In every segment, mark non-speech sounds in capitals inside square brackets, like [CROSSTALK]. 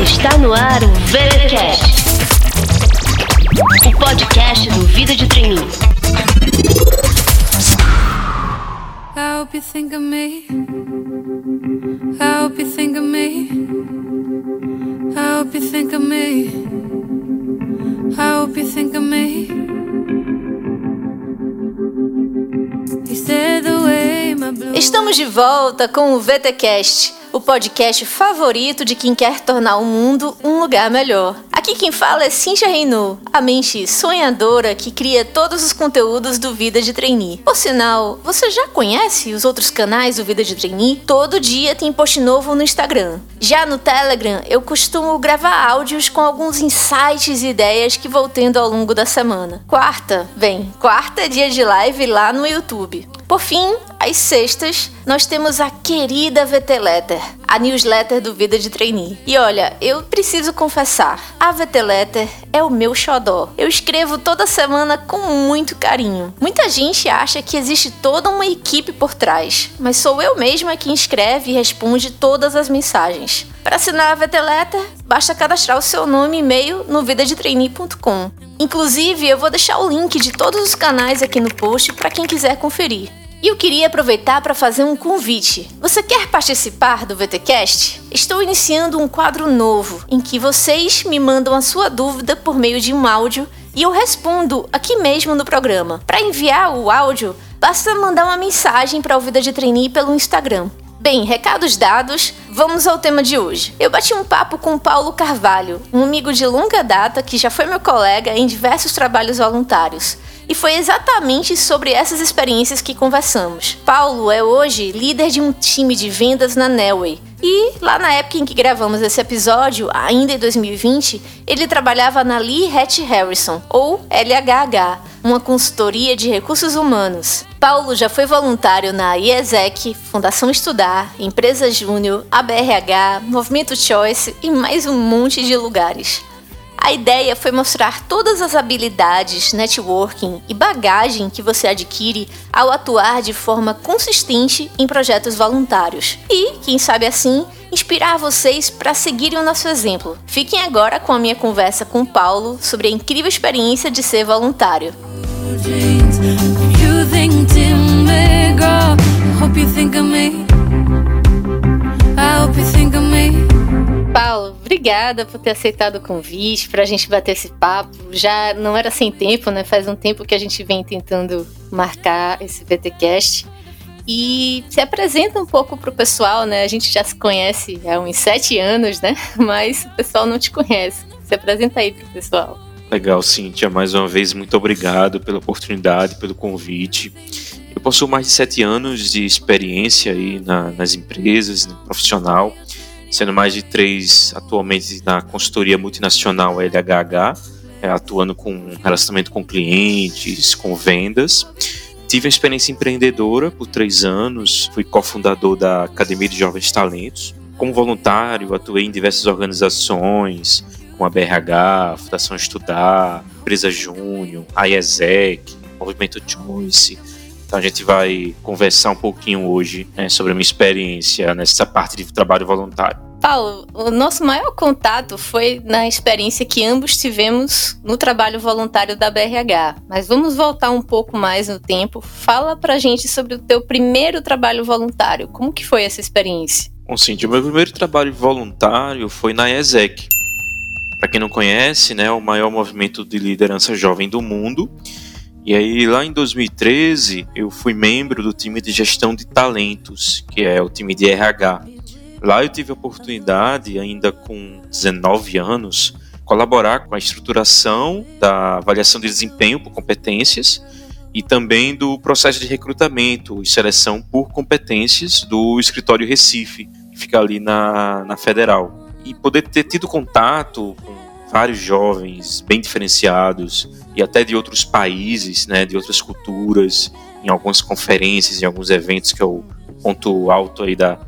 Está no ar o VeraCast, o podcast do Vida de Treininho. I hope you think of me. I hope you think of me. I hope you think of me. I hope you think of me. Estamos de volta com o VTcast o podcast favorito de quem quer tornar o mundo um lugar melhor. Aqui quem fala é Cintia Reinaud, a mente sonhadora que cria todos os conteúdos do Vida de Trainee. Por sinal, você já conhece os outros canais do Vida de Trainee? Todo dia tem post novo no Instagram. Já no Telegram, eu costumo gravar áudios com alguns insights e ideias que vou tendo ao longo da semana. Quarta, vem, quarta é dia de live lá no YouTube. Por fim, às sextas, nós temos a querida VT Letter, a newsletter do Vida de Trainee. E olha, eu preciso confessar, a VT Letter é o meu xodó. Eu escrevo toda semana com muito carinho. Muita gente acha que existe toda uma equipe por trás, mas sou eu mesma quem escreve e responde todas as mensagens. Para assinar a VT Letter, basta cadastrar o seu nome e e-mail no vidadetrainee.com. Inclusive, eu vou deixar o link de todos os canais aqui no post para quem quiser conferir. E eu queria aproveitar para fazer um convite. Você quer participar do VTcast? Estou iniciando um quadro novo em que vocês me mandam a sua dúvida por meio de um áudio e eu respondo aqui mesmo no programa. Para enviar o áudio, basta mandar uma mensagem para a Vida de Trainee pelo Instagram. Bem, recados dados, vamos ao tema de hoje. Eu bati um papo com Paulo Carvalho, um amigo de longa data que já foi meu colega em diversos trabalhos voluntários. E foi exatamente sobre essas experiências que conversamos. Paulo é hoje líder de um time de vendas na Nelway. E lá na época em que gravamos esse episódio, ainda em 2020, ele trabalhava na Lee Hatch Harrison, ou LHH, uma consultoria de recursos humanos. Paulo já foi voluntário na IESEC, Fundação Estudar, Empresa Júnior, ABRH, Movimento Choice e mais um monte de lugares. A ideia foi mostrar todas as habilidades, networking e bagagem que você adquire ao atuar de forma consistente em projetos voluntários. E, quem sabe assim, inspirar vocês para seguirem o nosso exemplo. Fiquem agora com a minha conversa com Paulo sobre a incrível experiência de ser voluntário. Obrigada por ter aceitado o convite para a gente bater esse papo. Já não era sem tempo, né? Faz um tempo que a gente vem tentando marcar esse VTcast. E se apresenta um pouco para o pessoal, né? A gente já se conhece há uns sete anos, né? [LAUGHS] Mas o pessoal não te conhece. Se apresenta aí para o pessoal. Legal, Cíntia. Mais uma vez, muito obrigado pela oportunidade, pelo convite. Eu possuo mais de sete anos de experiência aí na, nas empresas, no profissional sendo mais de três atualmente na consultoria multinacional LHH, é, atuando com relacionamento com clientes, com vendas. Tive uma experiência empreendedora por três anos, fui cofundador da Academia de Jovens Talentos. Como voluntário, atuei em diversas organizações, como a BRH, Fundação Estudar, Empresa Júnior, a IESEC, Movimento Choice, então a gente vai conversar um pouquinho hoje né, sobre a minha experiência nessa parte de trabalho voluntário. Paulo, o nosso maior contato foi na experiência que ambos tivemos no trabalho voluntário da BRH. Mas vamos voltar um pouco mais no tempo. Fala pra gente sobre o teu primeiro trabalho voluntário. Como que foi essa experiência? Bom, Cintia, o meu primeiro trabalho voluntário foi na ESEC. Para quem não conhece, né, o maior movimento de liderança jovem do mundo e aí, lá em 2013, eu fui membro do time de gestão de talentos, que é o time de RH. Lá eu tive a oportunidade, ainda com 19 anos, colaborar com a estruturação da avaliação de desempenho por competências e também do processo de recrutamento e seleção por competências do escritório Recife, que fica ali na, na Federal. E poder ter tido contato com vários jovens bem diferenciados e até de outros países, né, de outras culturas, em algumas conferências, em alguns eventos que é o ponto alto aí da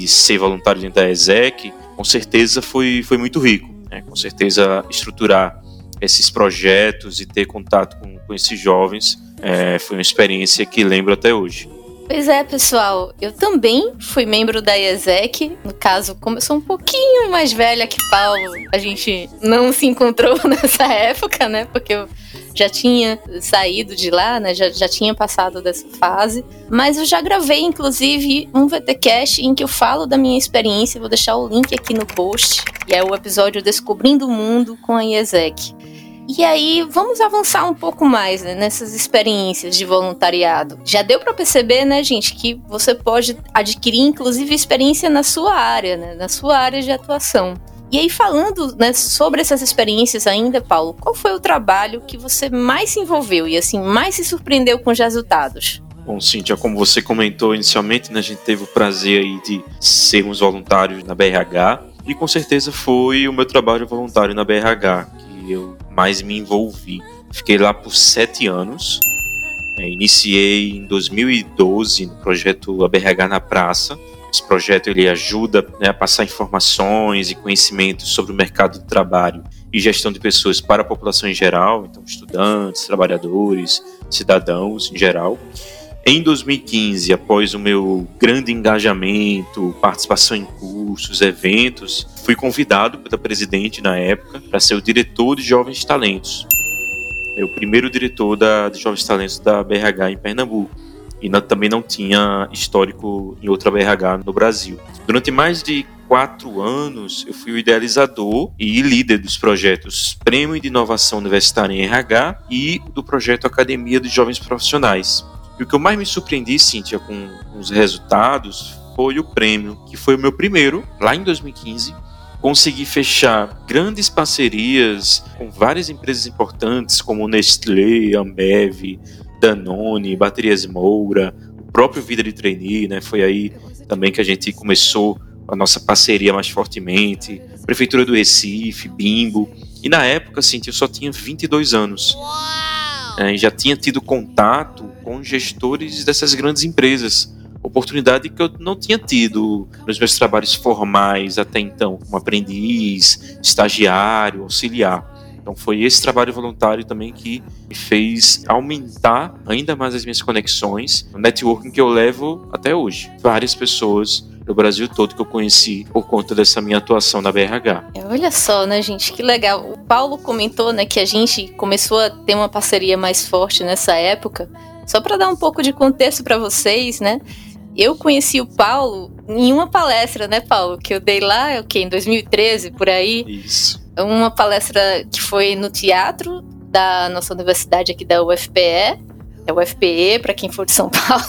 de ser voluntário dentro da ESEC, com certeza foi, foi muito rico. Né? Com certeza estruturar esses projetos e ter contato com, com esses jovens é, foi uma experiência que lembro até hoje. Pois é, pessoal. Eu também fui membro da IESEC. No caso, como eu sou um pouquinho mais velha que Paulo, a gente não se encontrou [LAUGHS] nessa época, né? Porque eu já tinha saído de lá, né? Já, já tinha passado dessa fase. Mas eu já gravei, inclusive, um VTcast em que eu falo da minha experiência. Vou deixar o link aqui no post. E é o episódio Descobrindo o Mundo com a IESEC. E aí, vamos avançar um pouco mais né, nessas experiências de voluntariado. Já deu para perceber, né, gente, que você pode adquirir, inclusive, experiência na sua área, né, na sua área de atuação. E aí, falando né, sobre essas experiências ainda, Paulo, qual foi o trabalho que você mais se envolveu e, assim, mais se surpreendeu com os resultados? Bom, Cíntia, como você comentou inicialmente, né, a gente teve o prazer aí de sermos voluntários na BRH e com certeza foi o meu trabalho voluntário na BRH que eu mais me envolvi. Fiquei lá por sete anos. É, iniciei em 2012 no projeto ABRH na Praça. Esse projeto ele ajuda né, a passar informações e conhecimentos sobre o mercado de trabalho e gestão de pessoas para a população em geral, então estudantes, trabalhadores, cidadãos em geral. Em 2015, após o meu grande engajamento, participação em cursos, eventos, fui convidado pela presidente na época para ser o diretor de Jovens Talentos. É o primeiro diretor da, de Jovens Talentos da BRH em Pernambuco. E também não tinha histórico em outra BRH no Brasil. Durante mais de quatro anos, eu fui o idealizador e líder dos projetos Prêmio de Inovação Universitária em RH e do projeto Academia de Jovens Profissionais. E o que eu mais me surpreendi, Cíntia, com os resultados foi o prêmio, que foi o meu primeiro, lá em 2015. Consegui fechar grandes parcerias com várias empresas importantes, como Nestlé, Ambev, Danone, Baterias Moura, o próprio Vida de Trainee, né? Foi aí também que a gente começou a nossa parceria mais fortemente. Prefeitura do Recife, Bimbo. E na época, Cíntia, eu só tinha 22 anos. É, já tinha tido contato com gestores dessas grandes empresas. Oportunidade que eu não tinha tido nos meus trabalhos formais até então, como aprendiz, estagiário, auxiliar. Então foi esse trabalho voluntário também que me fez aumentar ainda mais as minhas conexões, o networking que eu levo até hoje. Várias pessoas do Brasil todo que eu conheci por conta dessa minha atuação na BRH. É, olha só, né, gente, que legal. O Paulo comentou, né, que a gente começou a ter uma parceria mais forte nessa época. Só para dar um pouco de contexto para vocês, né? Eu conheci o Paulo em uma palestra, né, Paulo, que eu dei lá, o quê, em 2013, por aí. Isso. Uma palestra que foi no teatro da nossa universidade aqui da UFPE, é UFPE, para quem for de São [LAUGHS] Paulo,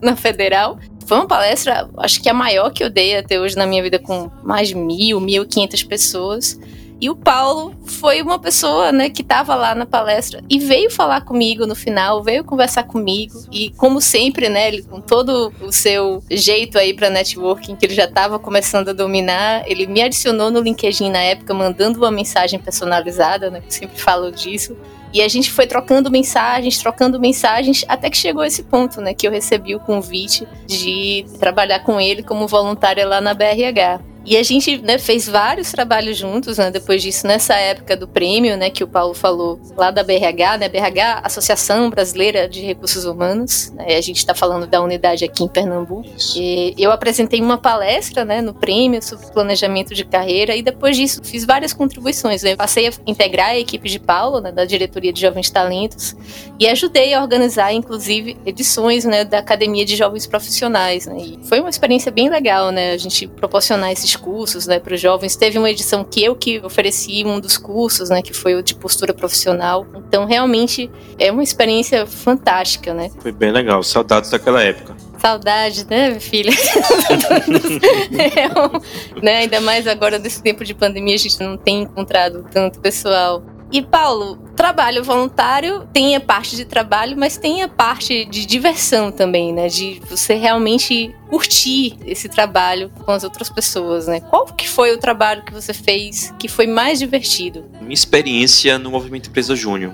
na, na, Federal. Foi uma palestra, acho que a maior que eu dei até hoje na minha vida, com mais de mil, mil quinhentas pessoas. E o Paulo foi uma pessoa, né, que estava lá na palestra e veio falar comigo no final, veio conversar comigo e como sempre, né, ele com todo o seu jeito aí para networking que ele já estava começando a dominar, ele me adicionou no LinkedIn na época mandando uma mensagem personalizada, né, eu sempre falo disso. E a gente foi trocando mensagens, trocando mensagens, até que chegou esse ponto, né? Que eu recebi o convite de trabalhar com ele como voluntária lá na BRH. E a gente né, fez vários trabalhos juntos, né, depois disso, nessa época do prêmio, né, que o Paulo falou, lá da BRH, né, BRH, Associação Brasileira de Recursos Humanos, né, a gente está falando da unidade aqui em Pernambuco. E eu apresentei uma palestra, né, no prêmio sobre planejamento de carreira e depois disso fiz várias contribuições. Né, passei a integrar a equipe de Paulo, né, da diretoria de Jovens Talentos, e ajudei a organizar, inclusive, edições, né, da Academia de Jovens Profissionais, né, e foi uma experiência bem legal, né, a gente proporcionar esses cursos, né, para os jovens. Teve uma edição que eu que ofereci um dos cursos, né, que foi o de postura profissional. Então, realmente é uma experiência fantástica, né? Foi bem legal. Saudades daquela época. Saudade, né, filha? [LAUGHS] é, né, ainda mais agora nesse tempo de pandemia, a gente não tem encontrado tanto pessoal. E Paulo, trabalho voluntário tem a parte de trabalho, mas tem a parte de diversão também, né? De você realmente curtir esse trabalho com as outras pessoas, né? Qual que foi o trabalho que você fez que foi mais divertido? Minha experiência no Movimento Empresa Júnior.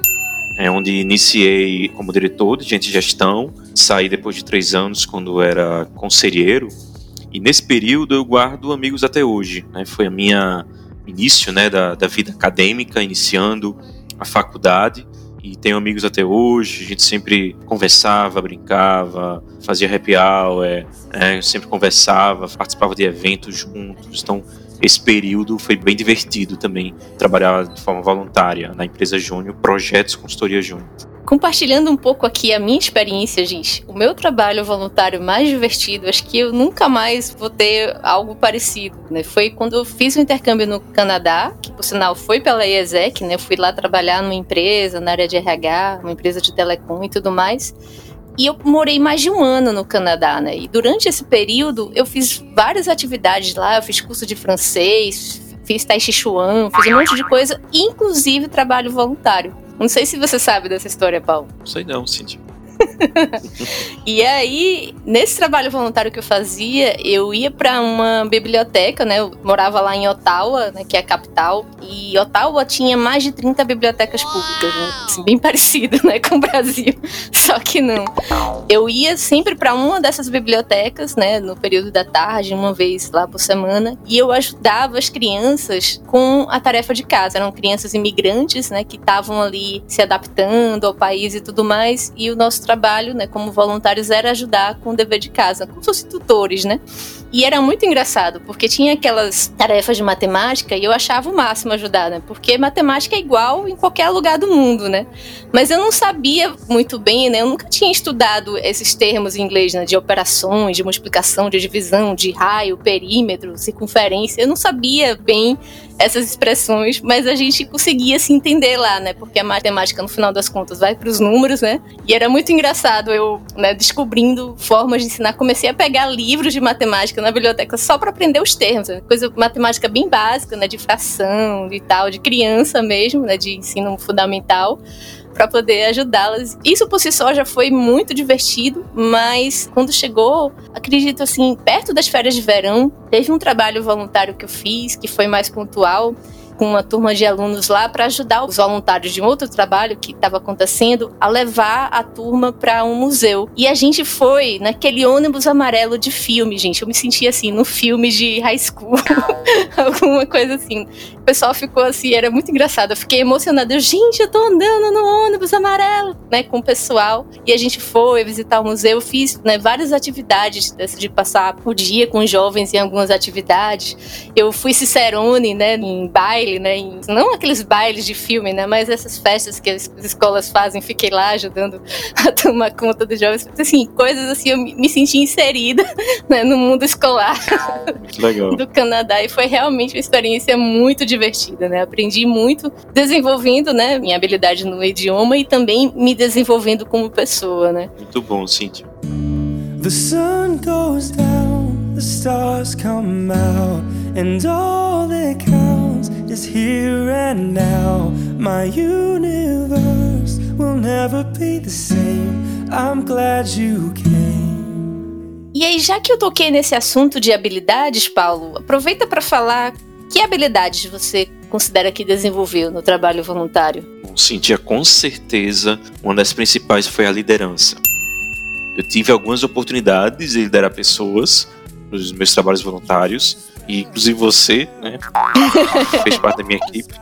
É onde iniciei como diretor de gente de gestão, saí depois de três anos quando era conselheiro, e nesse período eu guardo amigos até hoje. Né? Foi a minha início né, da, da vida acadêmica, iniciando a faculdade. e tenho amigos até hoje. A gente sempre conversava, brincava, fazia happy hour, é, sempre conversava, participava de eventos juntos. Então, esse período foi bem divertido também, trabalhar de forma voluntária na empresa Júnior, projetos consultoria Júnior. Compartilhando um pouco aqui a minha experiência, gente, o meu trabalho voluntário mais divertido, acho que eu nunca mais vou ter algo parecido, né? Foi quando eu fiz o um intercâmbio no Canadá, que por sinal foi pela IESEC, né? Eu fui lá trabalhar numa empresa, na área de RH, uma empresa de telecom e tudo mais. E eu morei mais de um ano no Canadá, né? E durante esse período eu fiz várias atividades lá, eu fiz curso de francês, fiz Tai Chi Chuan, fiz um monte de coisa, inclusive trabalho voluntário. Não sei se você sabe dessa história, Paulo. Não sei não, Cintia. E aí, nesse trabalho voluntário que eu fazia, eu ia para uma biblioteca, né? Eu morava lá em Ottawa, né, que é a capital, e Ottawa tinha mais de 30 bibliotecas públicas, né? assim, bem parecido, né, com o Brasil. [LAUGHS] Só que não. Eu ia sempre para uma dessas bibliotecas, né, no período da tarde, uma vez lá por semana, e eu ajudava as crianças com a tarefa de casa. Eram crianças imigrantes, né, que estavam ali se adaptando ao país e tudo mais, e o nosso trabalho, né, como voluntários era ajudar com o dever de casa, como se fossem tutores, né? E era muito engraçado, porque tinha aquelas tarefas de matemática e eu achava o máximo ajudar, né? Porque matemática é igual em qualquer lugar do mundo, né? Mas eu não sabia muito bem, né? Eu nunca tinha estudado esses termos em inglês, né? De operações, de multiplicação, de divisão, de raio, perímetro, circunferência. Eu não sabia bem essas expressões, mas a gente conseguia se entender lá, né? Porque a matemática, no final das contas, vai para os números, né? E era muito engraçado eu, né, descobrindo formas de ensinar. Comecei a pegar livros de matemática na biblioteca só para aprender os termos, né? coisa matemática bem básica, né? De fração e tal, de criança mesmo, né? De ensino fundamental para poder ajudá-las. Isso por si só já foi muito divertido, mas quando chegou, acredito assim, perto das férias de verão, teve um trabalho voluntário que eu fiz que foi mais pontual com uma turma de alunos lá para ajudar os voluntários de um outro trabalho que estava acontecendo a levar a turma para um museu. E a gente foi naquele ônibus amarelo de filme, gente. Eu me senti assim, no filme de high school, [LAUGHS] alguma coisa assim. O pessoal ficou assim, era muito engraçado. Eu fiquei emocionada. Eu, gente, eu tô andando no ônibus amarelo, né, com o pessoal. E a gente foi visitar o museu. Eu fiz né, várias atividades de passar o dia com jovens em algumas atividades. Eu fui Cicerone, né, em baile baile, né? Em, não aqueles bailes de filme, né? Mas essas festas que as escolas fazem, fiquei lá ajudando a tomar conta dos jovens. Assim, coisas assim, eu me senti inserida [LAUGHS] né, no mundo escolar Legal. do Canadá. E foi realmente uma experiência muito divertida, né? Aprendi muito desenvolvendo, né, minha habilidade no idioma e também me desenvolvendo como pessoa, né? Muito bom, Cíntia. The sun goes down, the stars come out, and all that counts is here and now. My universe will never be the same. I'm glad you came. E aí, já que eu toquei nesse assunto de habilidades, Paulo, aproveita para falar que habilidades você considera que desenvolveu no trabalho voluntário? Bom, Cintia, com certeza uma das principais foi a liderança. Eu tive algumas oportunidades de liderar pessoas nos meus trabalhos voluntários, e inclusive você, né, [LAUGHS] fez parte da minha equipe,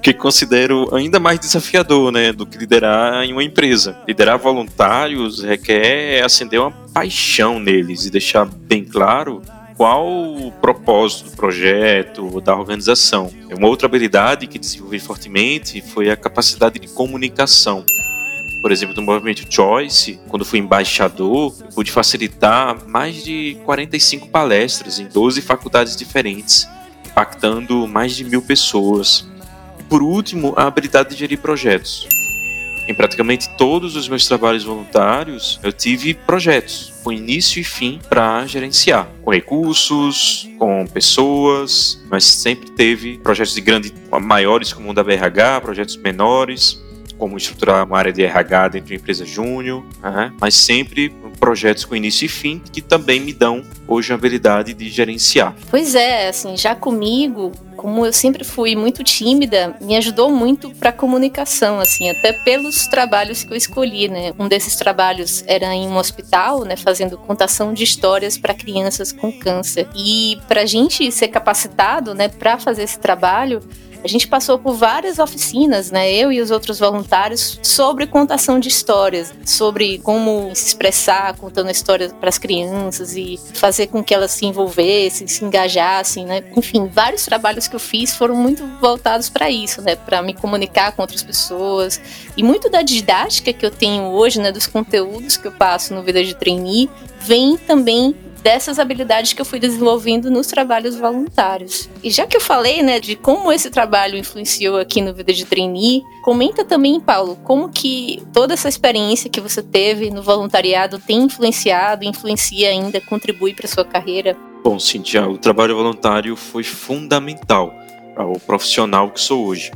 que considero ainda mais desafiador, né, do que liderar em uma empresa. Liderar voluntários requer acender uma paixão neles e deixar bem claro qual o propósito do projeto, da organização. Uma outra habilidade que desenvolvi fortemente foi a capacidade de comunicação por exemplo, do movimento Choice, quando fui embaixador, eu pude facilitar mais de 45 palestras em 12 faculdades diferentes, impactando mais de mil pessoas. E por último, a habilidade de gerir projetos. Em praticamente todos os meus trabalhos voluntários, eu tive projetos com início e fim para gerenciar, com recursos, com pessoas, mas sempre teve projetos de grande, maiores como o da BRH, projetos menores como estruturar uma área de RH dentro de uma empresa júnior, né? mas sempre projetos com início e fim que também me dão hoje a habilidade de gerenciar. Pois é, assim, já comigo, como eu sempre fui muito tímida, me ajudou muito para comunicação, assim, até pelos trabalhos que eu escolhi, né? Um desses trabalhos era em um hospital, né, fazendo contação de histórias para crianças com câncer. E para a gente ser capacitado, né, para fazer esse trabalho, a gente passou por várias oficinas, né, eu e os outros voluntários, sobre contação de histórias, sobre como se expressar contando histórias para as crianças e fazer com que elas se envolvessem, se engajassem, né? Enfim, vários trabalhos que eu fiz foram muito voltados para isso, né, para me comunicar com outras pessoas. E muito da didática que eu tenho hoje, né, dos conteúdos que eu passo no Vida de Trainee, vem também dessas habilidades que eu fui desenvolvendo nos trabalhos voluntários. E já que eu falei, né, de como esse trabalho influenciou aqui no Vida de Trainee, comenta também, Paulo, como que toda essa experiência que você teve no voluntariado tem influenciado, influencia ainda, contribui para sua carreira? Bom, Cintia, o trabalho voluntário foi fundamental para o profissional que sou hoje.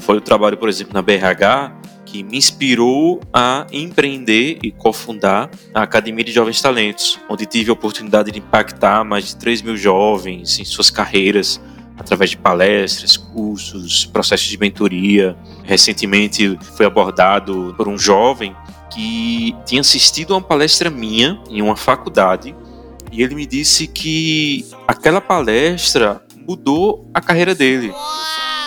Foi o trabalho, por exemplo, na BRH, que me inspirou a empreender e cofundar a Academia de Jovens Talentos, onde tive a oportunidade de impactar mais de 3 mil jovens em suas carreiras através de palestras, cursos, processos de mentoria. Recentemente foi abordado por um jovem que tinha assistido a uma palestra minha em uma faculdade e ele me disse que aquela palestra mudou a carreira dele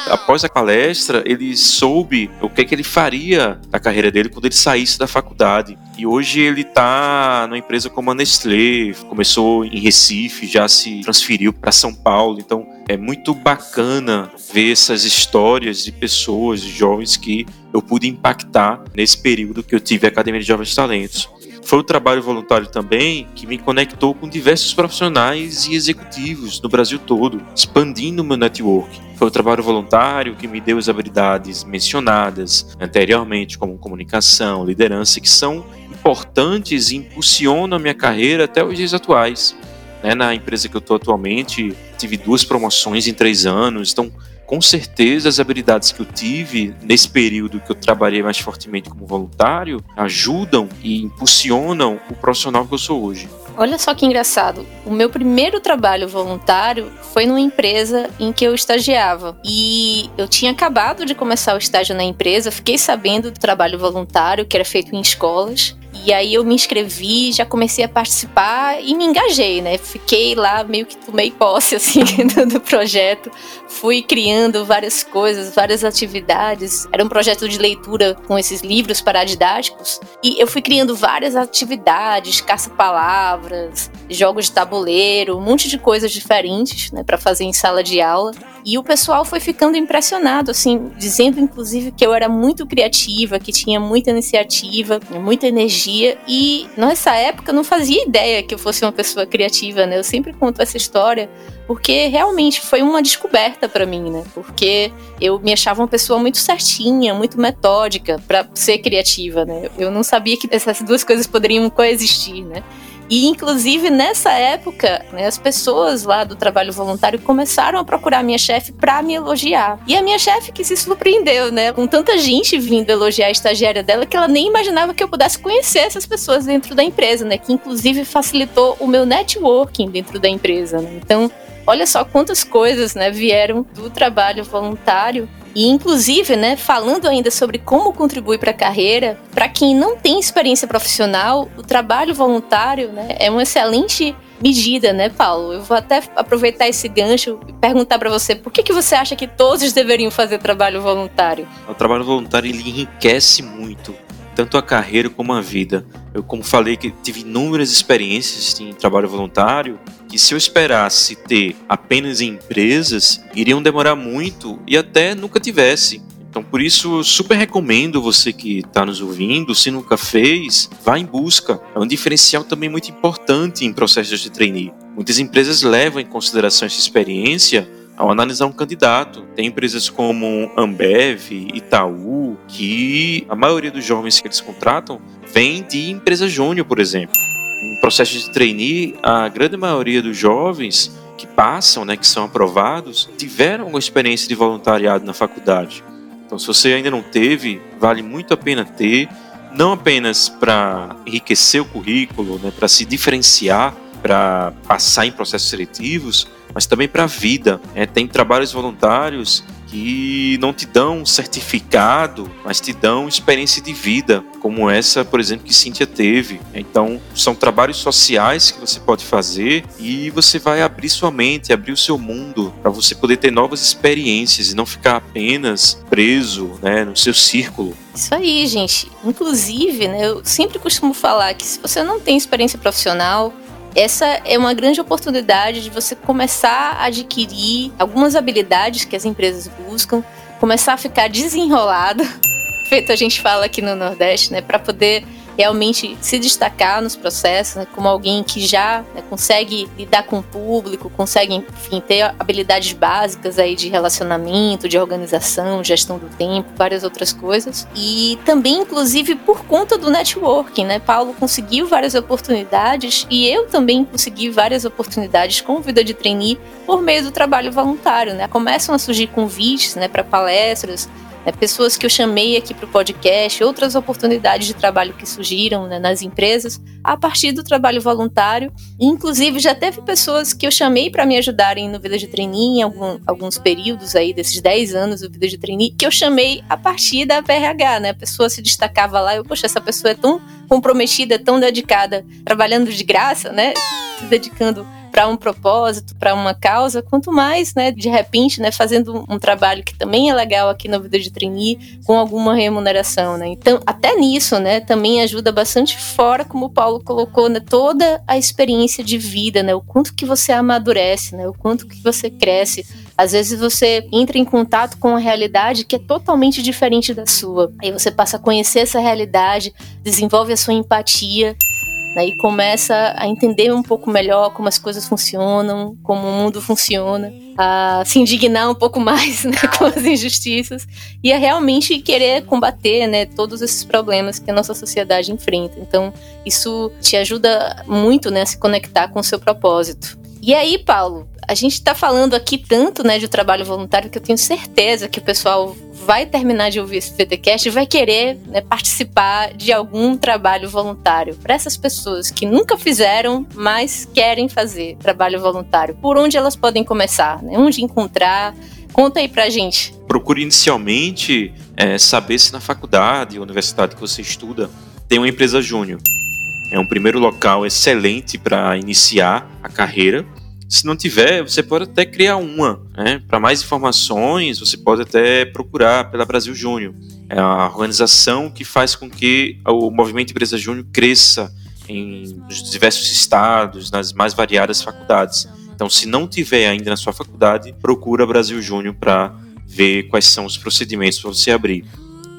após a palestra, ele soube o que, que ele faria da carreira dele quando ele saísse da faculdade. E hoje ele está numa empresa como a Nestlé, começou em Recife, já se transferiu para São Paulo. Então é muito bacana ver essas histórias de pessoas, de jovens que eu pude impactar nesse período que eu tive a Academia de Jovens Talentos. Foi o trabalho voluntário também que me conectou com diversos profissionais e executivos no Brasil todo, expandindo meu network. Foi o trabalho voluntário que me deu as habilidades mencionadas anteriormente, como comunicação, liderança, que são importantes e impulsionam a minha carreira até os dias atuais. Né, na empresa que eu estou atualmente, tive duas promoções em três anos, então com certeza as habilidades que eu tive nesse período que eu trabalhei mais fortemente como voluntário ajudam e impulsionam o profissional que eu sou hoje. Olha só que engraçado. O meu primeiro trabalho voluntário foi numa empresa em que eu estagiava. E eu tinha acabado de começar o estágio na empresa, fiquei sabendo do trabalho voluntário que era feito em escolas. E aí eu me inscrevi, já comecei a participar e me engajei, né? Fiquei lá meio que tomei posse [LAUGHS] assim do projeto, fui criando várias coisas, várias atividades. Era um projeto de leitura com esses livros paradidáticos e eu fui criando várias atividades, caça-palavras, jogos de tabuleiro, um monte de coisas diferentes, né, para fazer em sala de aula. E o pessoal foi ficando impressionado, assim, dizendo inclusive que eu era muito criativa, que tinha muita iniciativa, muita energia. E nessa época eu não fazia ideia que eu fosse uma pessoa criativa, né? Eu sempre conto essa história porque realmente foi uma descoberta para mim, né? Porque eu me achava uma pessoa muito certinha, muito metódica para ser criativa, né? Eu não sabia que essas duas coisas poderiam coexistir, né? E, inclusive, nessa época, né, as pessoas lá do trabalho voluntário começaram a procurar a minha chefe para me elogiar. E a minha chefe que se surpreendeu, né? Com tanta gente vindo elogiar a estagiária dela que ela nem imaginava que eu pudesse conhecer essas pessoas dentro da empresa, né? Que, inclusive, facilitou o meu networking dentro da empresa, né? Então, olha só quantas coisas, né, vieram do trabalho voluntário e inclusive, né, falando ainda sobre como contribui para a carreira, para quem não tem experiência profissional, o trabalho voluntário, né, é uma excelente medida, né, Paulo? Eu vou até aproveitar esse gancho e perguntar para você, por que, que você acha que todos deveriam fazer trabalho voluntário? O trabalho voluntário ele enriquece muito tanto a carreira como a vida. Eu, como falei, que tive inúmeras experiências em trabalho voluntário que se eu esperasse ter apenas em empresas, iriam demorar muito e até nunca tivesse. Então, por isso, eu super recomendo você que está nos ouvindo, se nunca fez, vá em busca. É um diferencial também muito importante em processos de trainee. Muitas empresas levam em consideração essa experiência ao analisar um candidato. Tem empresas como Ambev, Itaú, que a maioria dos jovens que eles contratam vem de empresa júnior, por exemplo. No processo de trainee, a grande maioria dos jovens que passam, né, que são aprovados, tiveram uma experiência de voluntariado na faculdade. Então, se você ainda não teve, vale muito a pena ter, não apenas para enriquecer o currículo, né, para se diferenciar, para passar em processos seletivos, mas também para a vida. É, tem trabalhos voluntários que não te dão um certificado, mas te dão experiência de vida, como essa, por exemplo, que Cíntia teve. Então, são trabalhos sociais que você pode fazer e você vai abrir sua mente, abrir o seu mundo para você poder ter novas experiências e não ficar apenas preso né, no seu círculo. Isso aí, gente. Inclusive, né, eu sempre costumo falar que se você não tem experiência profissional, essa é uma grande oportunidade de você começar a adquirir algumas habilidades que as empresas buscam, começar a ficar desenrolado, [LAUGHS] feito a gente fala aqui no Nordeste, né, para poder realmente se destacar nos processos, né, como alguém que já né, consegue lidar com o público, consegue, enfim, ter habilidades básicas aí de relacionamento, de organização, gestão do tempo, várias outras coisas. E também, inclusive, por conta do networking, né? Paulo conseguiu várias oportunidades e eu também consegui várias oportunidades com vida de trainee por meio do trabalho voluntário, né? Começam a surgir convites, né, para palestras, né, pessoas que eu chamei aqui para o podcast, outras oportunidades de trabalho que surgiram né, nas empresas a partir do trabalho voluntário. Inclusive, já teve pessoas que eu chamei para me ajudarem no Vida de Trainee em algum, alguns períodos aí, desses 10 anos do Vida de Trainee, que eu chamei a partir da PRH, né? A pessoa se destacava lá, eu, poxa, essa pessoa é tão comprometida, tão dedicada, trabalhando de graça, né? Se dedicando para um propósito, para uma causa, quanto mais, né, de repente, né, fazendo um trabalho que também é legal aqui na vida de trainee, com alguma remuneração, né? Então, até nisso, né, também ajuda bastante fora, como o Paulo colocou, né, toda a experiência de vida, né, o quanto que você amadurece, né, o quanto que você cresce. Às vezes você entra em contato com uma realidade que é totalmente diferente da sua. Aí você passa a conhecer essa realidade, desenvolve a sua empatia né, e começa a entender um pouco melhor como as coisas funcionam, como o mundo funciona, a se indignar um pouco [LAUGHS] mais né, com as injustiças e a realmente querer combater né, todos esses problemas que a nossa sociedade enfrenta. Então, isso te ajuda muito né, a se conectar com o seu propósito. E aí, Paulo, a gente está falando aqui tanto né, de trabalho voluntário que eu tenho certeza que o pessoal vai terminar de ouvir esse VTcast e vai querer né, participar de algum trabalho voluntário. Para essas pessoas que nunca fizeram, mas querem fazer trabalho voluntário, por onde elas podem começar? Né? Onde encontrar? Conta aí pra gente. Procure inicialmente é, saber se na faculdade ou universidade que você estuda tem uma empresa júnior. É um primeiro local excelente para iniciar a carreira se não tiver, você pode até criar uma. Né? Para mais informações, você pode até procurar pela Brasil Júnior. É a organização que faz com que o movimento Empresa Júnior cresça em diversos estados, nas mais variadas faculdades. Então, se não tiver ainda na sua faculdade, procura Brasil Júnior para ver quais são os procedimentos para você abrir.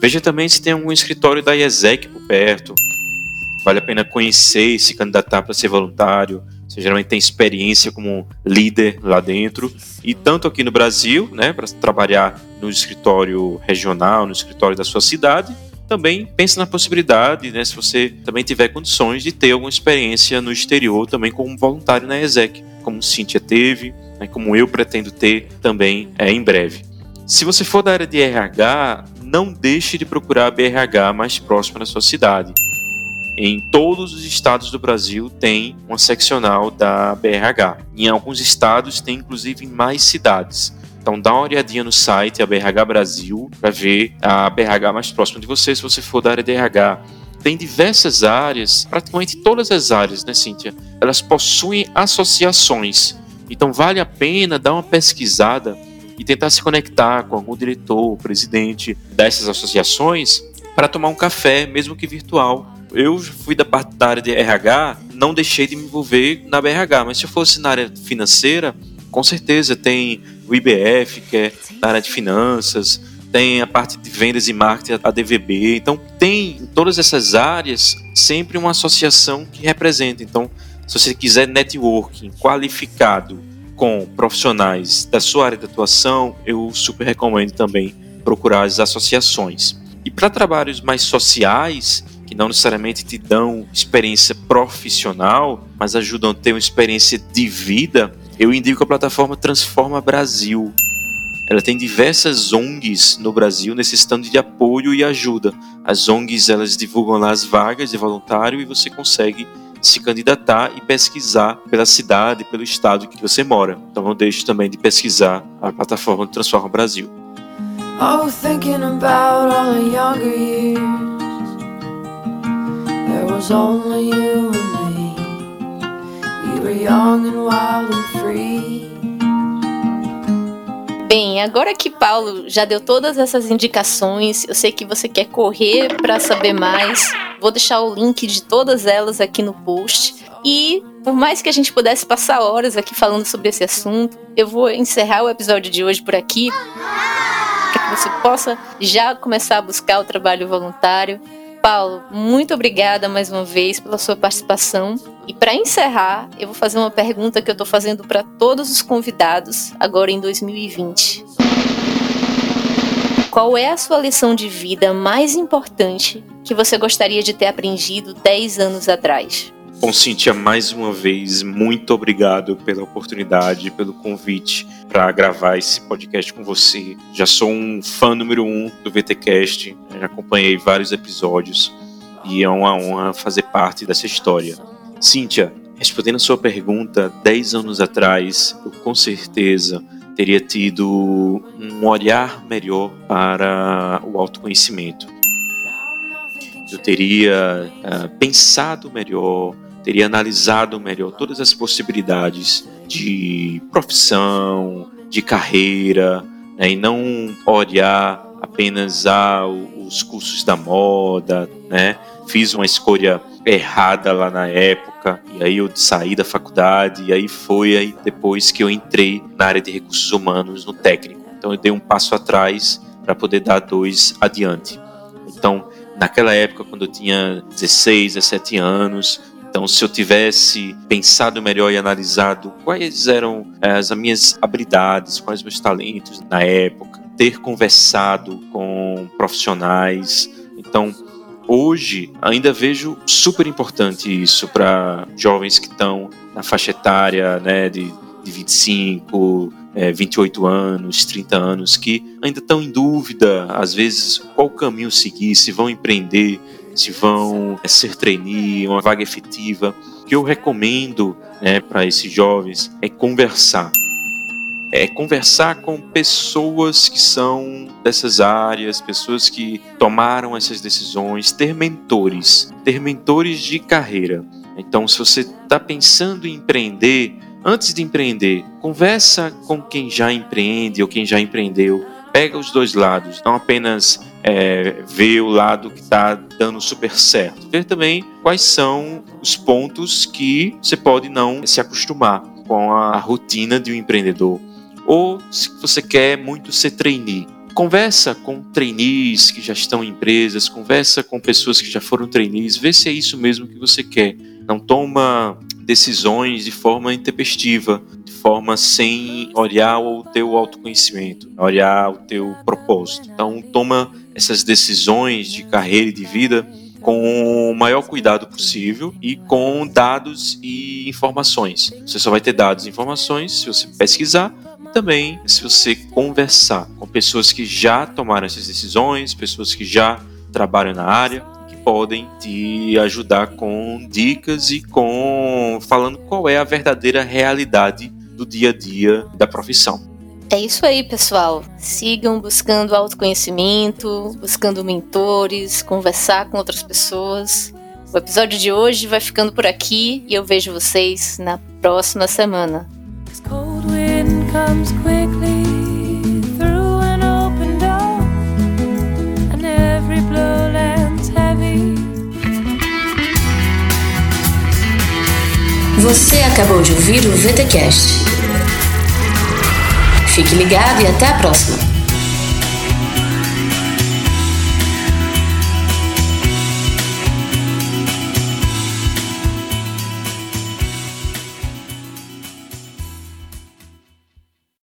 Veja também se tem algum escritório da IESEC por perto. Vale a pena conhecer e se candidatar para ser voluntário. Você geralmente tem experiência como líder lá dentro. E tanto aqui no Brasil, né, para trabalhar no escritório regional, no escritório da sua cidade, também pense na possibilidade, né, se você também tiver condições de ter alguma experiência no exterior, também como voluntário na ESEC, como Cíntia teve, né, como eu pretendo ter também é, em breve. Se você for da área de RH, não deixe de procurar a BRH mais próxima da sua cidade. Em todos os estados do Brasil tem uma seccional da BRH. Em alguns estados tem inclusive em mais cidades. Então dá uma olhadinha no site, a BRH Brasil, para ver a BRH mais próxima de você, se você for da área de RH. Tem diversas áreas, praticamente todas as áreas, né, Cíntia? Elas possuem associações. Então vale a pena dar uma pesquisada e tentar se conectar com algum diretor, presidente dessas associações para tomar um café, mesmo que virtual, eu fui da parte da área de RH, não deixei de me envolver na BRH, mas se eu fosse na área financeira, com certeza tem o IBF, que é na área de finanças, tem a parte de vendas e marketing, a DVB. Então, tem em todas essas áreas sempre uma associação que representa. Então, se você quiser networking qualificado com profissionais da sua área de atuação, eu super recomendo também procurar as associações. E para trabalhos mais sociais, que não necessariamente te dão experiência profissional, mas ajudam a ter uma experiência de vida, eu indico a plataforma Transforma Brasil. Ela tem diversas ONGs no Brasil necessitando de apoio e ajuda. As ONGs elas divulgam lá as vagas de voluntário e você consegue se candidatar e pesquisar pela cidade, pelo estado que você mora. Então não deixe também de pesquisar a plataforma Transforma Brasil. Oh, was only you and me. We were young and wild and free. Bem, agora que Paulo já deu todas essas indicações, eu sei que você quer correr para saber mais. Vou deixar o link de todas elas aqui no post. E por mais que a gente pudesse passar horas aqui falando sobre esse assunto, eu vou encerrar o episódio de hoje por aqui. Para que você possa já começar a buscar o trabalho voluntário. Paulo, muito obrigada mais uma vez pela sua participação. E para encerrar, eu vou fazer uma pergunta que eu estou fazendo para todos os convidados agora em 2020. Qual é a sua lição de vida mais importante que você gostaria de ter aprendido 10 anos atrás? Bom, Cintia, mais uma vez, muito obrigado pela oportunidade, pelo convite para gravar esse podcast com você. Já sou um fã número um do VTcast, já acompanhei vários episódios e é uma honra fazer parte dessa história. Cíntia, respondendo a sua pergunta, 10 anos atrás, eu com certeza teria tido um olhar melhor para o autoconhecimento. Eu teria uh, pensado melhor, teria analisado melhor todas as possibilidades de profissão, de carreira, né, e não olhar apenas os cursos da moda, né? Fiz uma escolha errada lá na época, e aí eu saí da faculdade, e aí foi aí depois que eu entrei na área de recursos humanos no técnico. Então eu dei um passo atrás para poder dar dois adiante. Então, naquela época, quando eu tinha 16, 17 anos, então, se eu tivesse pensado melhor e analisado quais eram eh, as minhas habilidades, quais meus talentos na época, ter conversado com profissionais. Então, hoje ainda vejo super importante isso para jovens que estão na faixa etária né, de, de 25, é, 28 anos, 30 anos, que ainda estão em dúvida, às vezes, qual caminho seguir, se vão empreender, se vão é, ser trainee, uma vaga efetiva. O que eu recomendo né, para esses jovens é conversar. É conversar com pessoas que são dessas áreas, pessoas que tomaram essas decisões, ter mentores, ter mentores de carreira. Então, se você está pensando em empreender, antes de empreender, conversa com quem já empreende ou quem já empreendeu. Pega os dois lados, não apenas é, ver o lado que está dando super certo. Ver também quais são os pontos que você pode não se acostumar com a rotina de um empreendedor. Ou se você quer muito ser trainee, conversa com trainees que já estão em empresas, conversa com pessoas que já foram trainees, vê se é isso mesmo que você quer. Não toma decisões de forma intempestiva, de forma sem olhar o teu autoconhecimento, olhar o teu propósito. Então toma essas decisões de carreira e de vida com o maior cuidado possível e com dados e informações. Você só vai ter dados e informações se você pesquisar também se você conversar com pessoas que já tomaram essas decisões, pessoas que já trabalham na área, que podem te ajudar com dicas e com falando qual é a verdadeira realidade do dia a dia da profissão. É isso aí, pessoal. Sigam buscando autoconhecimento, buscando mentores, conversar com outras pessoas. O episódio de hoje vai ficando por aqui e eu vejo vocês na próxima semana. Você acabou de ouvir o VTCast. Fique ligado e até a próxima!